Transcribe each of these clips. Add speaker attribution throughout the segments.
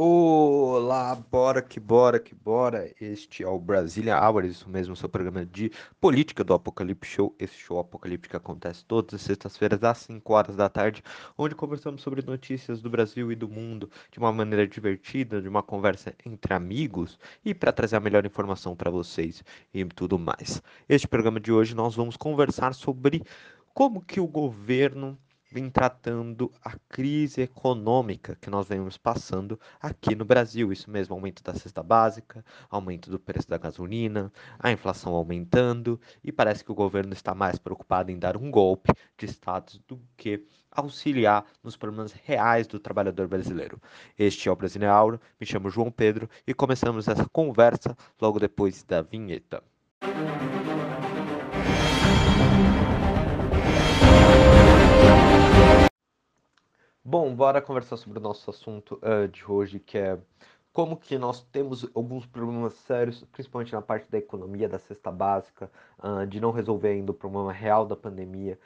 Speaker 1: Olá, bora que bora que bora. Este é o Brasília Hours, isso mesmo, seu programa de política do Apocalipse Show. Esse show apocalíptico acontece todas as sextas-feiras às 5 horas da tarde, onde conversamos sobre notícias do Brasil e do mundo de uma maneira divertida, de uma conversa entre amigos e para trazer a melhor informação para vocês e tudo mais. Este programa de hoje nós vamos conversar sobre como que o governo vem tratando a crise econômica que nós vemos passando aqui no Brasil. Isso mesmo, aumento da cesta básica, aumento do preço da gasolina, a inflação aumentando, e parece que o governo está mais preocupado em dar um golpe de status do que auxiliar nos problemas reais do trabalhador brasileiro. Este é o Brasileiro Auro, me chamo João Pedro e começamos essa conversa logo depois da vinheta. Bom, bora conversar sobre o nosso assunto uh, de hoje, que é como que nós temos alguns problemas sérios, principalmente na parte da economia, da cesta básica, uh, de não resolver ainda o problema real da pandemia,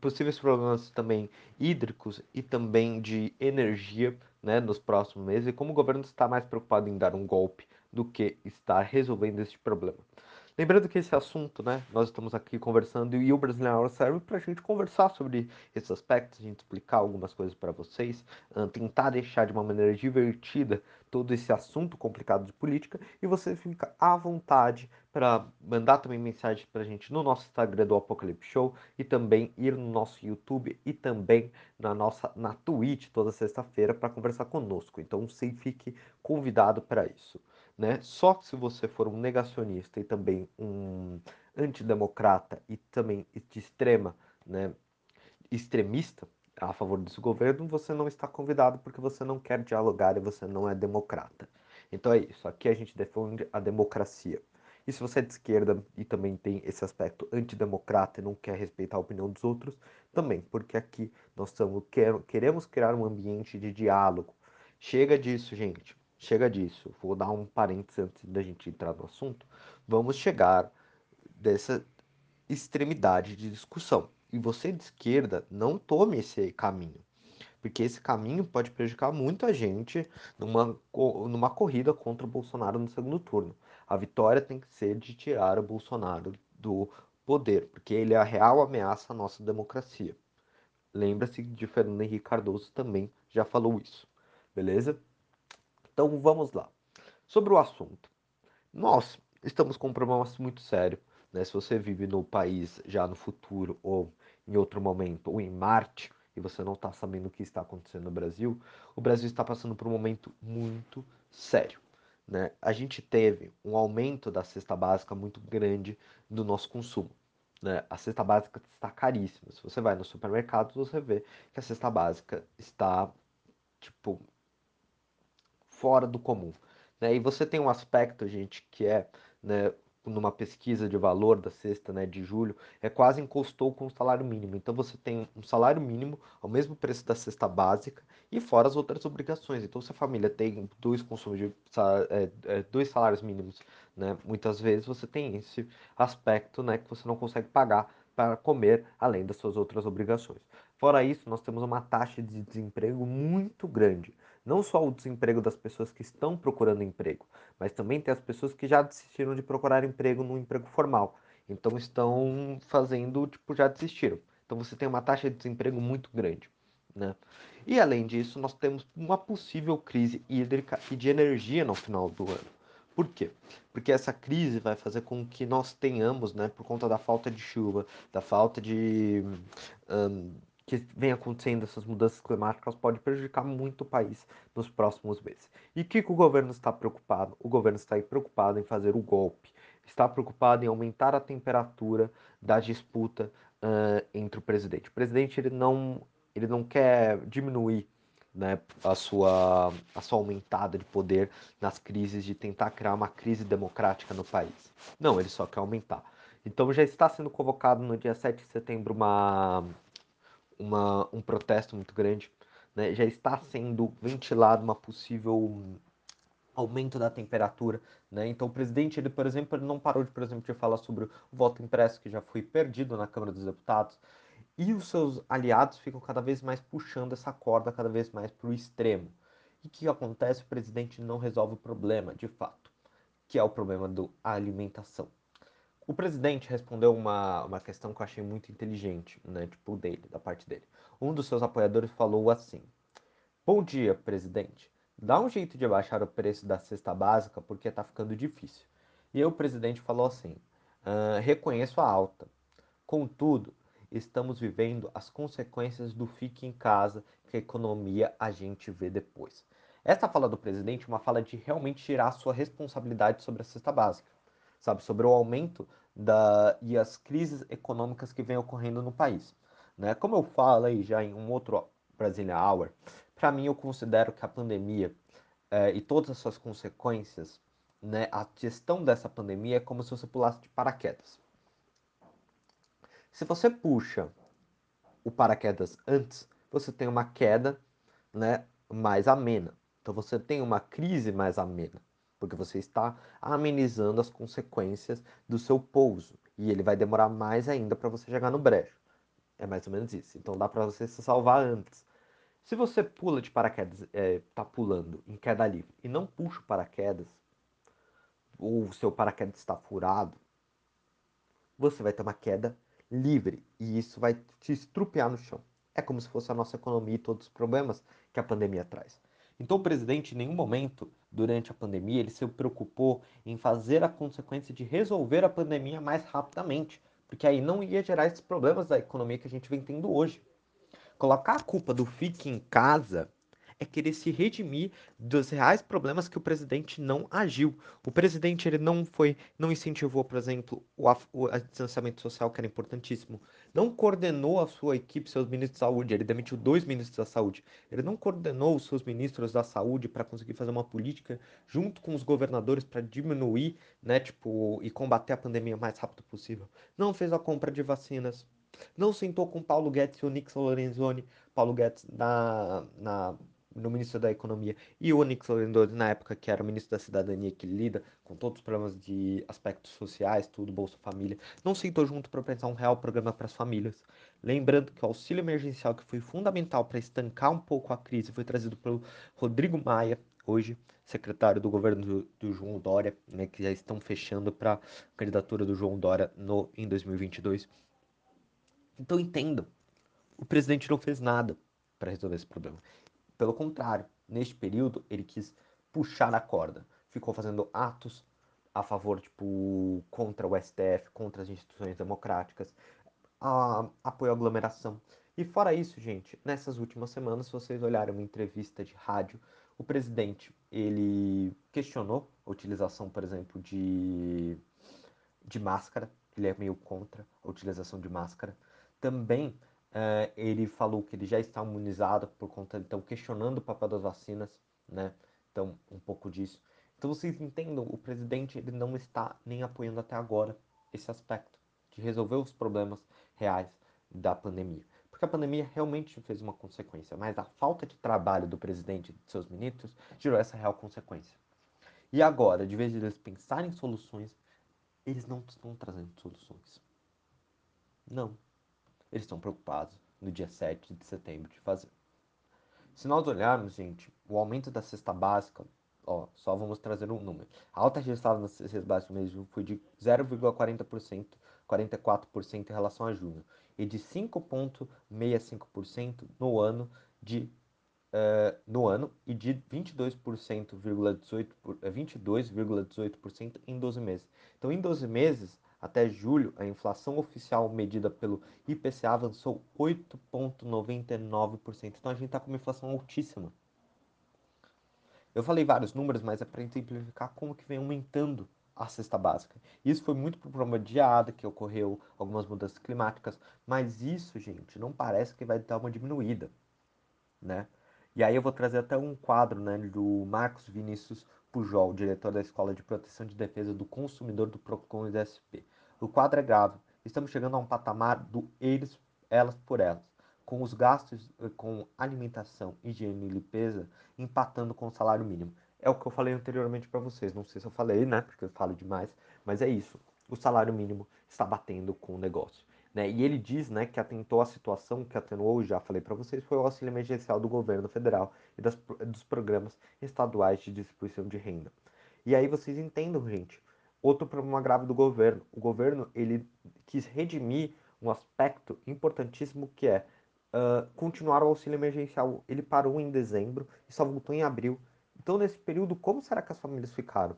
Speaker 1: possíveis problemas também hídricos e também de energia né, nos próximos meses, e como o governo está mais preocupado em dar um golpe do que estar resolvendo este problema. Lembrando que esse assunto, né, nós estamos aqui conversando e o Brasileiro serve para a gente conversar sobre esses aspectos, a gente explicar algumas coisas para vocês, tentar deixar de uma maneira divertida todo esse assunto complicado de política e você fica à vontade para mandar também mensagem para a gente no nosso Instagram do Apocalipse Show e também ir no nosso YouTube e também na nossa na Twitch toda sexta-feira para conversar conosco. Então você fique convidado para isso né? Só se você for um negacionista e também um antidemocrata e também de extrema, né, extremista a favor desse governo, você não está convidado porque você não quer dialogar e você não é democrata. Então é isso, aqui a gente defende a democracia. E se você é de esquerda e também tem esse aspecto antidemocrata e não quer respeitar a opinião dos outros, também, porque aqui nós estamos, queremos criar um ambiente de diálogo. Chega disso, gente chega disso. Vou dar um parênteses antes da gente entrar no assunto. Vamos chegar dessa extremidade de discussão. E você de esquerda, não tome esse caminho. Porque esse caminho pode prejudicar muita gente numa, numa corrida contra o Bolsonaro no segundo turno. A vitória tem que ser de tirar o Bolsonaro do poder, porque ele é a real ameaça à nossa democracia. Lembra-se de Fernando Henrique Cardoso também já falou isso, beleza? Então vamos lá. Sobre o assunto. Nós estamos com um problema muito sério. Né? Se você vive no país já no futuro ou em outro momento, ou em Marte, e você não está sabendo o que está acontecendo no Brasil, o Brasil está passando por um momento muito sério. Né? A gente teve um aumento da cesta básica muito grande do nosso consumo. Né? A cesta básica está caríssima. Se você vai no supermercado, você vê que a cesta básica está tipo fora do comum. Né? E você tem um aspecto, gente, que é, né, numa pesquisa de valor da sexta né, de julho, é quase encostou com o salário mínimo. Então você tem um salário mínimo ao mesmo preço da cesta básica e fora as outras obrigações. Então se a família tem dois consumos de é, é, dois salários mínimos, né, muitas vezes você tem esse aspecto né, que você não consegue pagar para comer além das suas outras obrigações. Fora isso, nós temos uma taxa de desemprego muito grande não só o desemprego das pessoas que estão procurando emprego, mas também tem as pessoas que já desistiram de procurar emprego no emprego formal. Então estão fazendo, tipo, já desistiram. Então você tem uma taxa de desemprego muito grande. Né? E além disso, nós temos uma possível crise hídrica e de energia no final do ano. Por quê? Porque essa crise vai fazer com que nós tenhamos, né, por conta da falta de chuva, da falta de um, que vem acontecendo essas mudanças climáticas pode prejudicar muito o país nos próximos meses. E o que, que o governo está preocupado? O governo está preocupado em fazer o golpe, está preocupado em aumentar a temperatura da disputa uh, entre o presidente. O presidente ele não, ele não quer diminuir né, a, sua, a sua aumentada de poder nas crises, de tentar criar uma crise democrática no país. Não, ele só quer aumentar. Então já está sendo convocado no dia 7 de setembro uma uma, um protesto muito grande. Né? Já está sendo ventilado uma possível aumento da temperatura, né? Então o presidente, ele, por exemplo, ele não parou de, por exemplo, de falar sobre o voto impresso que já foi perdido na Câmara dos Deputados, e os seus aliados ficam cada vez mais puxando essa corda cada vez mais para o extremo. E o que acontece? O presidente não resolve o problema, de fato, que é o problema da alimentação. O presidente respondeu uma, uma questão que eu achei muito inteligente, né? Tipo, dele, da parte dele. Um dos seus apoiadores falou assim: Bom dia, presidente. Dá um jeito de abaixar o preço da cesta básica porque tá ficando difícil. E aí o presidente falou assim: ah, reconheço a alta. Contudo, estamos vivendo as consequências do fique em casa, que a economia a gente vê depois. Essa fala do presidente é uma fala de realmente tirar a sua responsabilidade sobre a cesta básica sabe, sobre o aumento da, e as crises econômicas que vem ocorrendo no país. Né? Como eu falei já em um outro Brasília Hour, para mim eu considero que a pandemia é, e todas as suas consequências, né, a gestão dessa pandemia é como se você pulasse de paraquedas. Se você puxa o paraquedas antes, você tem uma queda né, mais amena. Então você tem uma crise mais amena porque você está amenizando as consequências do seu pouso e ele vai demorar mais ainda para você chegar no brejo. É mais ou menos isso. Então dá para você se salvar antes. Se você pula de paraquedas, é, tá pulando em queda livre e não puxa o paraquedas, ou o seu paraquedas está furado, você vai ter uma queda livre e isso vai te estrupiar no chão. É como se fosse a nossa economia e todos os problemas que a pandemia traz. Então o presidente em nenhum momento durante a pandemia ele se preocupou em fazer a consequência de resolver a pandemia mais rapidamente, porque aí não ia gerar esses problemas da economia que a gente vem tendo hoje. Colocar a culpa do fique em casa é querer se redimir dos reais problemas que o presidente não agiu. O presidente ele não foi, não incentivou, por exemplo, o, o distanciamento social, que era importantíssimo. Não coordenou a sua equipe, seus ministros de saúde. Ele demitiu dois ministros da saúde. Ele não coordenou os seus ministros da saúde para conseguir fazer uma política junto com os governadores para diminuir, né, tipo, e combater a pandemia o mais rápido possível. Não fez a compra de vacinas. Não sentou com Paulo Guedes e o Nixon Lorenzoni, Paulo Guedes na, na no ministro da Economia, e o Onyx Lorenzoni, na época que era o ministro da Cidadania, que lida com todos os problemas de aspectos sociais, tudo, Bolsa Família, não sentou junto para pensar um real programa para as famílias. Lembrando que o auxílio emergencial, que foi fundamental para estancar um pouco a crise, foi trazido pelo Rodrigo Maia, hoje secretário do governo do, do João Dória, né, que já estão fechando para a candidatura do João Dória no, em 2022. Então entendam, o presidente não fez nada para resolver esse problema. Pelo contrário, neste período ele quis puxar a corda, ficou fazendo atos a favor, tipo, contra o STF, contra as instituições democráticas, a, apoio à aglomeração. E fora isso, gente, nessas últimas semanas, se vocês olharem uma entrevista de rádio, o presidente, ele questionou a utilização, por exemplo, de, de máscara, ele é meio contra a utilização de máscara. Também Uh, ele falou que ele já está imunizado por conta, então, questionando o papel das vacinas, né? Então, um pouco disso. Então, vocês entendam, o presidente ele não está nem apoiando até agora esse aspecto de resolver os problemas reais da pandemia. Porque a pandemia realmente fez uma consequência, mas a falta de trabalho do presidente e de seus ministros gerou essa real consequência. E agora, de vez de eles pensarem em soluções, eles não estão trazendo soluções. Não eles estão preocupados no dia 7 de setembro de fazer. Se nós olharmos, gente, o aumento da cesta básica, ó, só vamos trazer um número. A alta registrada na cesta básica mesmo foi de 0,40%, 44% em relação a junho, e de 5,65% no ano de uh, no ano e de 22,18% 22,18% em 12 meses. Então, em 12 meses, até julho, a inflação oficial medida pelo IPCA avançou 8,99%. Então a gente está com uma inflação altíssima. Eu falei vários números, mas é para exemplificar como que vem aumentando a cesta básica. Isso foi muito por problema de geada que ocorreu, algumas mudanças climáticas, mas isso, gente, não parece que vai dar uma diminuída, né? E aí eu vou trazer até um quadro, né, do Marcos Vinícius Pujol, diretor da Escola de Proteção e Defesa do Consumidor do Procon e da SP. O quadro é grave. Estamos chegando a um patamar do eles, elas por elas, com os gastos eh, com alimentação, higiene e limpeza empatando com o salário mínimo. É o que eu falei anteriormente para vocês. Não sei se eu falei, né? Porque eu falo demais, mas é isso. O salário mínimo está batendo com o negócio. Né? E ele diz né, que atentou a situação que atenuou, já falei para vocês, foi o auxílio emergencial do governo federal e das, dos programas estaduais de distribuição de renda. E aí vocês entendam, gente, outro problema grave do governo. O governo ele quis redimir um aspecto importantíssimo que é uh, continuar o auxílio emergencial. Ele parou em dezembro e só voltou em abril. Então, nesse período, como será que as famílias ficaram?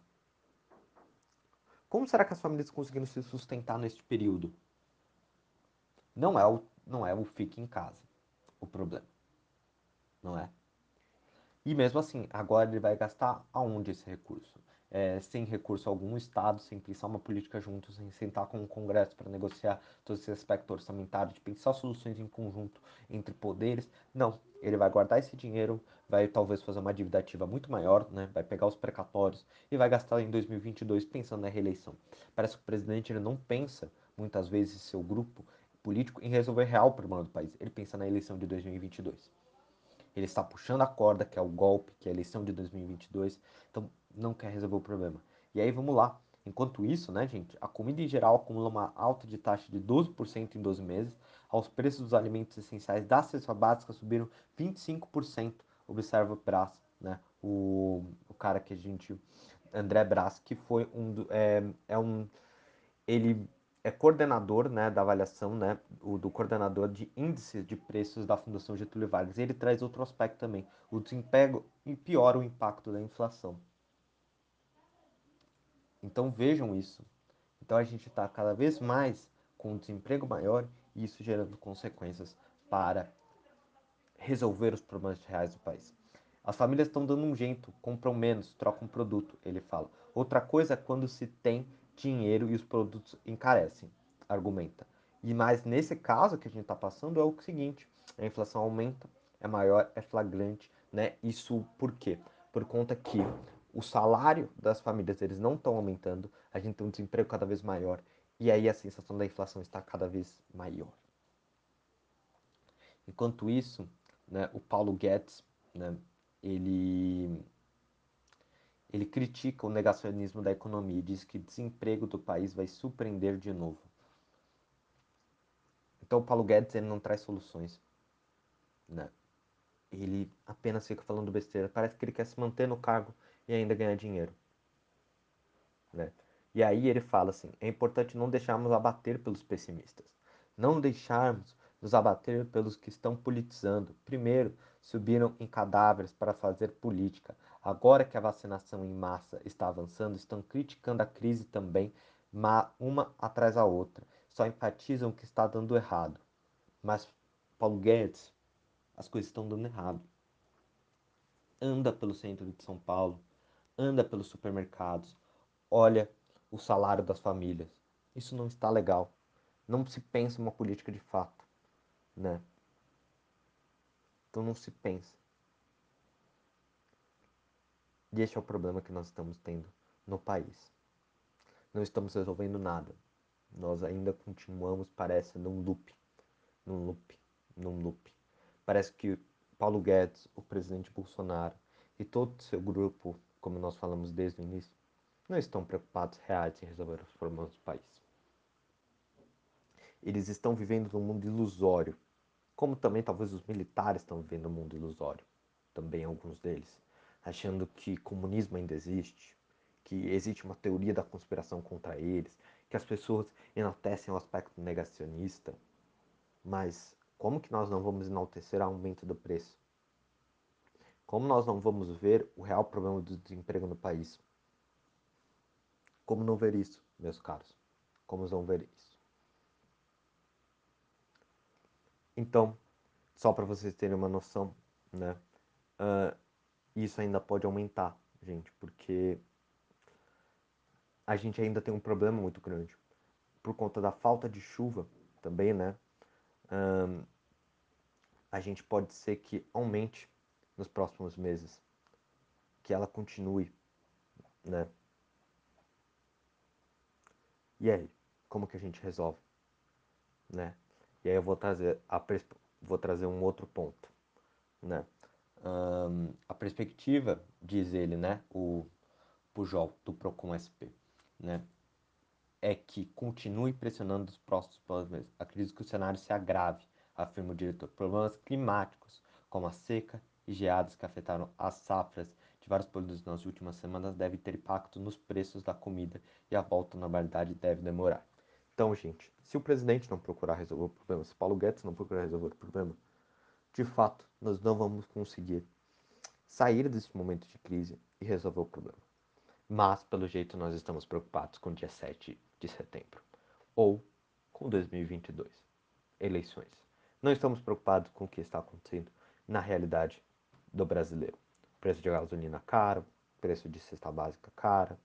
Speaker 1: Como será que as famílias conseguiram se sustentar neste período? Não é o, não é o fique em casa o problema. Não é? E mesmo assim, agora ele vai gastar aonde esse recurso? É, sem recurso algum, Estado, sem pensar uma política junto, sem sentar com o Congresso para negociar todo esse aspecto orçamentário, de pensar soluções em conjunto entre poderes. Não, ele vai guardar esse dinheiro, vai talvez fazer uma dívida ativa muito maior, né? vai pegar os precatórios e vai gastar em 2022 pensando na reeleição. Parece que o presidente ele não pensa, muitas vezes, seu grupo político em resolver real o problema do país. Ele pensa na eleição de 2022. Ele está puxando a corda, que é o golpe, que é a eleição de 2022. Então, não quer resolver o problema. E aí, vamos lá. Enquanto isso, né, gente, a comida em geral acumula uma alta de taxa de 12% em 12 meses. Aos preços dos alimentos essenciais da cesta básica subiram 25%. Observa Brás, né, o, o cara que a gente... André Brás, que foi um... É, é um ele é coordenador né, da avaliação, né, o, do coordenador de índices de preços da Fundação Getúlio Vargas. Ele traz outro aspecto também, o desemprego e piora o impacto da inflação. Então vejam isso. Então a gente está cada vez mais com um desemprego maior e isso gerando consequências para resolver os problemas reais do país. As famílias estão dando um jeito, compram menos, trocam produto, ele fala. Outra coisa é quando se tem dinheiro e os produtos encarecem, argumenta. E mais nesse caso que a gente está passando é o seguinte: a inflação aumenta, é maior, é flagrante, né? Isso por quê? Por conta que o salário das famílias eles não estão aumentando, a gente tem um desemprego cada vez maior e aí a sensação da inflação está cada vez maior. Enquanto isso, né, o Paulo Guedes, né, ele ele critica o negacionismo da economia e diz que o desemprego do país vai surpreender de novo. Então, o Paulo Guedes ele não traz soluções. Né? Ele apenas fica falando besteira. Parece que ele quer se manter no cargo e ainda ganhar dinheiro. Né? E aí ele fala assim: é importante não deixarmos abater pelos pessimistas. Não deixarmos nos abater pelos que estão politizando. Primeiro, subiram em cadáveres para fazer política. Agora que a vacinação em massa está avançando, estão criticando a crise também, uma atrás da outra. Só enfatizam que está dando errado. Mas, Paulo Guedes, as coisas estão dando errado. Anda pelo centro de São Paulo, anda pelos supermercados, olha o salário das famílias. Isso não está legal. Não se pensa uma política de fato, né? Então não se pensa. E esse é o problema que nós estamos tendo no país. Não estamos resolvendo nada. Nós ainda continuamos, parece, num loop. Num loop. Num loop. Parece que Paulo Guedes, o presidente Bolsonaro e todo o seu grupo, como nós falamos desde o início, não estão preocupados reais em resolver os problemas do país. Eles estão vivendo num mundo ilusório, como também talvez os militares estão vivendo num mundo ilusório, também alguns deles achando que comunismo ainda existe, que existe uma teoria da conspiração contra eles, que as pessoas enaltecem o aspecto negacionista. Mas como que nós não vamos enaltecer o aumento do preço? Como nós não vamos ver o real problema do desemprego no país? Como não ver isso, meus caros? Como não ver isso? Então, só para vocês terem uma noção, né? Uh, isso ainda pode aumentar, gente, porque a gente ainda tem um problema muito grande. Por conta da falta de chuva também, né? Um, a gente pode ser que aumente nos próximos meses, que ela continue, né? E aí, como que a gente resolve, né? E aí eu vou trazer a vou trazer um outro ponto, né? um, a perspectiva, diz ele, né, o Pujol, do Procon SP, né,
Speaker 2: é que continue pressionando os próximos problemas. Acredito que o cenário se agrave, afirma o diretor. Problemas climáticos, como a seca e geadas que afetaram as safras de vários produtos nas últimas semanas, devem ter impacto nos preços da comida e a volta à normalidade deve demorar.
Speaker 1: Então, gente, se o presidente não procurar resolver o problema, se Paulo Guedes não procurar resolver o problema, de fato, nós não vamos conseguir sair desse momento de crise e resolver o problema. Mas, pelo jeito, nós estamos preocupados com o dia 7 de setembro ou com 2022, eleições. Não estamos preocupados com o que está acontecendo na realidade do brasileiro. Preço de gasolina caro, preço de cesta básica cara,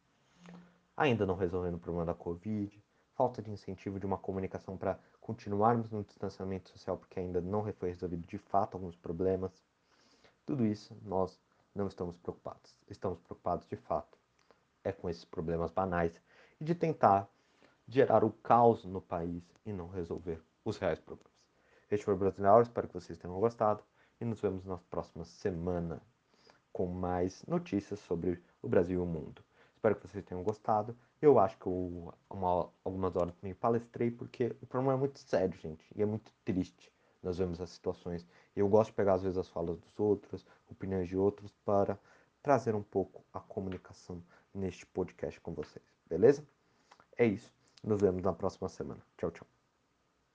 Speaker 1: ainda não resolvendo o problema da Covid, falta de incentivo de uma comunicação para continuarmos no distanciamento social porque ainda não foi resolvido de fato alguns problemas. Tudo isso nós não estamos preocupados. Estamos preocupados de fato é com esses problemas banais e de tentar gerar o caos no país e não resolver os reais problemas. Este foi o Brasileiro, espero que vocês tenham gostado e nos vemos na próxima semana com mais notícias sobre o Brasil e o mundo. Espero que vocês tenham gostado. Eu acho que eu, uma, algumas horas também palestrei porque o problema é muito sério, gente, e é muito triste. Nós vemos as situações. Eu gosto de pegar às vezes as falas dos outros, opiniões de outros para trazer um pouco a comunicação neste podcast com vocês, beleza? É isso. Nos vemos na próxima semana. Tchau, tchau.